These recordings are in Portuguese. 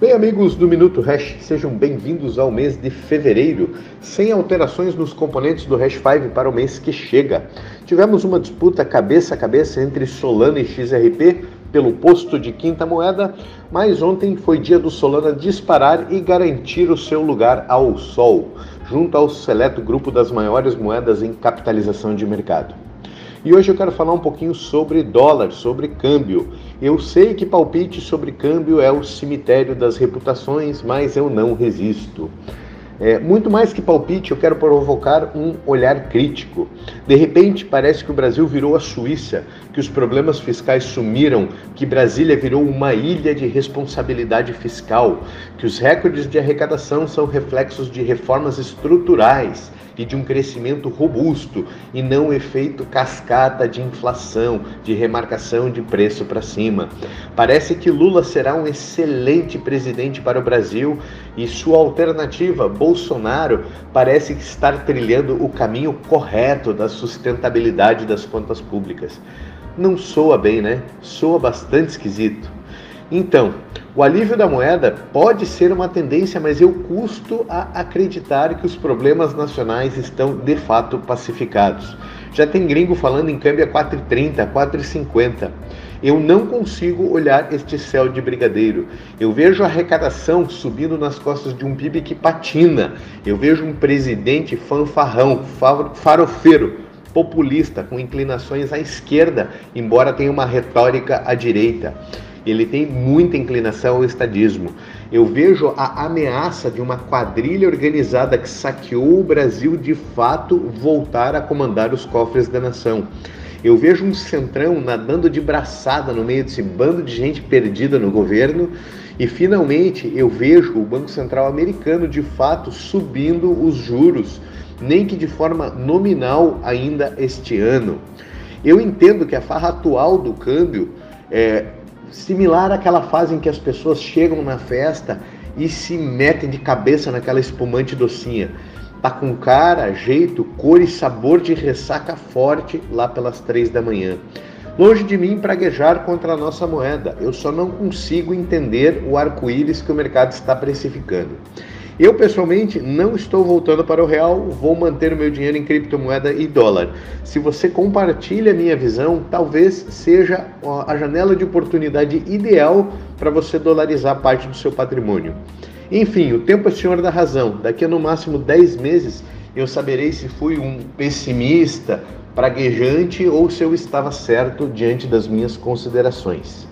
Bem, amigos do Minuto Hash, sejam bem-vindos ao mês de fevereiro, sem alterações nos componentes do Hash 5 para o mês que chega. Tivemos uma disputa cabeça a cabeça entre Solana e XRP pelo posto de quinta moeda, mas ontem foi dia do Solana disparar e garantir o seu lugar ao sol, junto ao seleto grupo das maiores moedas em capitalização de mercado. E hoje eu quero falar um pouquinho sobre dólar, sobre câmbio. Eu sei que palpite sobre câmbio é o cemitério das reputações, mas eu não resisto. É, muito mais que palpite, eu quero provocar um olhar crítico. De repente, parece que o Brasil virou a Suíça, que os problemas fiscais sumiram, que Brasília virou uma ilha de responsabilidade fiscal, que os recordes de arrecadação são reflexos de reformas estruturais e de um crescimento robusto e não efeito cascata de inflação, de remarcação de preço para cima. Parece que Lula será um excelente presidente para o Brasil e sua alternativa, Bolsonaro, parece estar trilhando o caminho correto da sustentabilidade das contas públicas. Não soa bem, né? Soa bastante esquisito. Então, o alívio da moeda pode ser uma tendência, mas eu custo a acreditar que os problemas nacionais estão de fato pacificados. Já tem gringo falando em câmbio a 4,30, 4,50. Eu não consigo olhar este céu de brigadeiro. Eu vejo a arrecadação subindo nas costas de um PIB que patina. Eu vejo um presidente fanfarrão, farofeiro, populista, com inclinações à esquerda, embora tenha uma retórica à direita ele tem muita inclinação ao estadismo. Eu vejo a ameaça de uma quadrilha organizada que saqueou o Brasil de fato voltar a comandar os cofres da nação. Eu vejo um centrão nadando de braçada no meio desse bando de gente perdida no governo. E finalmente eu vejo o Banco Central americano de fato subindo os juros, nem que de forma nominal ainda este ano. Eu entendo que a farra atual do câmbio é, similar àquela fase em que as pessoas chegam na festa e se metem de cabeça naquela espumante docinha. Tá com cara, jeito, cor e sabor de ressaca forte lá pelas três da manhã. Longe de mim praguejar contra a nossa moeda, eu só não consigo entender o arco-íris que o mercado está precificando. Eu, pessoalmente, não estou voltando para o real, vou manter o meu dinheiro em criptomoeda e dólar. Se você compartilha a minha visão, talvez seja a janela de oportunidade ideal para você dolarizar parte do seu patrimônio. Enfim, o tempo é senhor da razão. Daqui a no máximo 10 meses eu saberei se fui um pessimista, praguejante ou se eu estava certo diante das minhas considerações.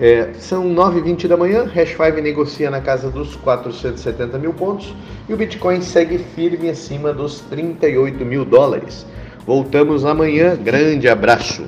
É, são 9h20 da manhã, Hash 5 negocia na casa dos 470 mil pontos e o Bitcoin segue firme acima dos 38 mil dólares. Voltamos amanhã, grande abraço.